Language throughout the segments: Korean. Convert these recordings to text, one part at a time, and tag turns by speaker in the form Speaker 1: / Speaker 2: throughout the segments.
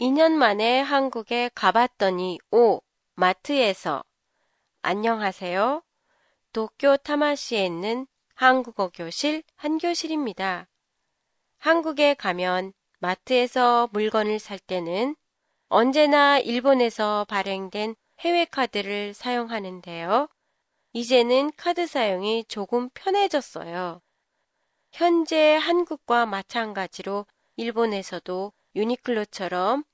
Speaker 1: 2년 만에 한국에 가봤더니 오, 마트에서 안녕하세요. 도쿄 타마시에 있는 한국어 교실 한 교실입니다. 한국에 가면 마트에서 물건을 살 때는 언제나 일본에서 발행된 해외 카드를 사용하는데요. 이제는 카드 사용이 조금 편해졌어요. 현재 한국과 마찬가지로 일본에서도 유니클로처럼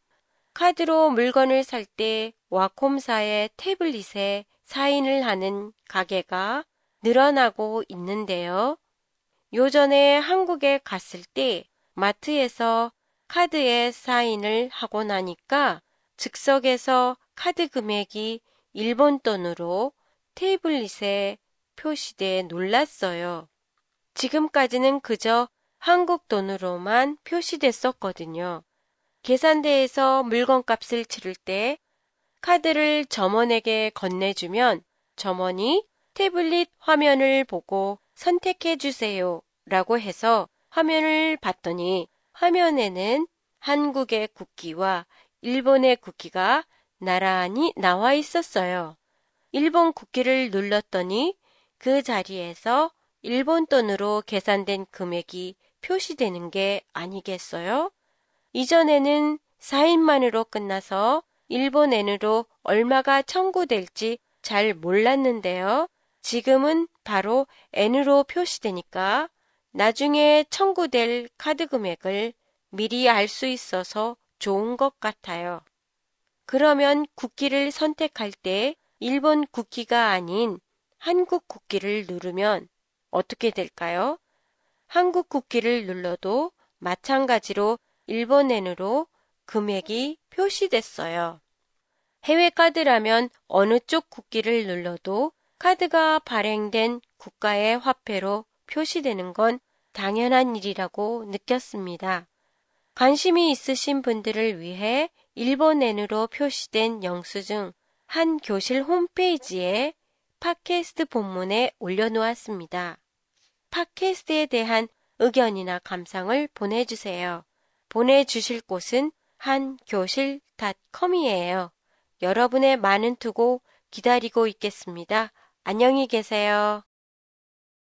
Speaker 1: 카드로 물건을 살 때 와콤사의 태블릿에 사인을 하는 가게가 늘어나고 있는데요. 요전에 한국에 갔을 때 마트에서 카드에 사인을 하고 나니까 즉석에서 카드 금액이 일본 돈으로 테이블릿에 표시돼 놀랐어요. 지금까지는 그저 한국 돈으로만 표시됐었거든요. 계산대에서 물건값을 치를 때 카드를 점원에게 건네주면 점원이 태블릿 화면을 보고 선택해 주세요 라고 해서 화면을 봤더니 화면에는 한국의 국기와 일본의 국기가 나란히 나와 있었어요. 일본 국기를 눌렀더니 그 자리에서 일본 돈으로 계산된 금액이 표시되는 게 아니겠어요? 이전에는 4인만으로 끝나서 일본 엔으로 얼마가 청구될지 잘 몰랐는데요. 지금은 바로 N으로 표시되니까 나중에 청구될 카드 금액을 미리 알 수 있어서 좋은 것 같아요. 그러면 국기를 선택할 때 일본 국기가 아닌 한국 국기를 누르면 어떻게 될까요? 한국 국기를 눌러도 마찬가지로 일본엔으로 금액이 표시됐어요. 해외 카드라면 어느 쪽 국기를 눌러도 카드가 발행된 국가의 화폐로 표시되는 건 당연한 일이라고 느꼈습니다. 관심이 있으신 분들을 위해 일본엔으로 표시된 영수증 한 교실 홈페이지에 팟캐스트 본문에 올려놓았습니다. 팟캐스트에 대한 의견이나 감상을 보내주세요. 보내주실 곳은 한교실닷컴이에요. 여러분의 많은 투고 기다리고 있겠습니다. 안녕히 계세요.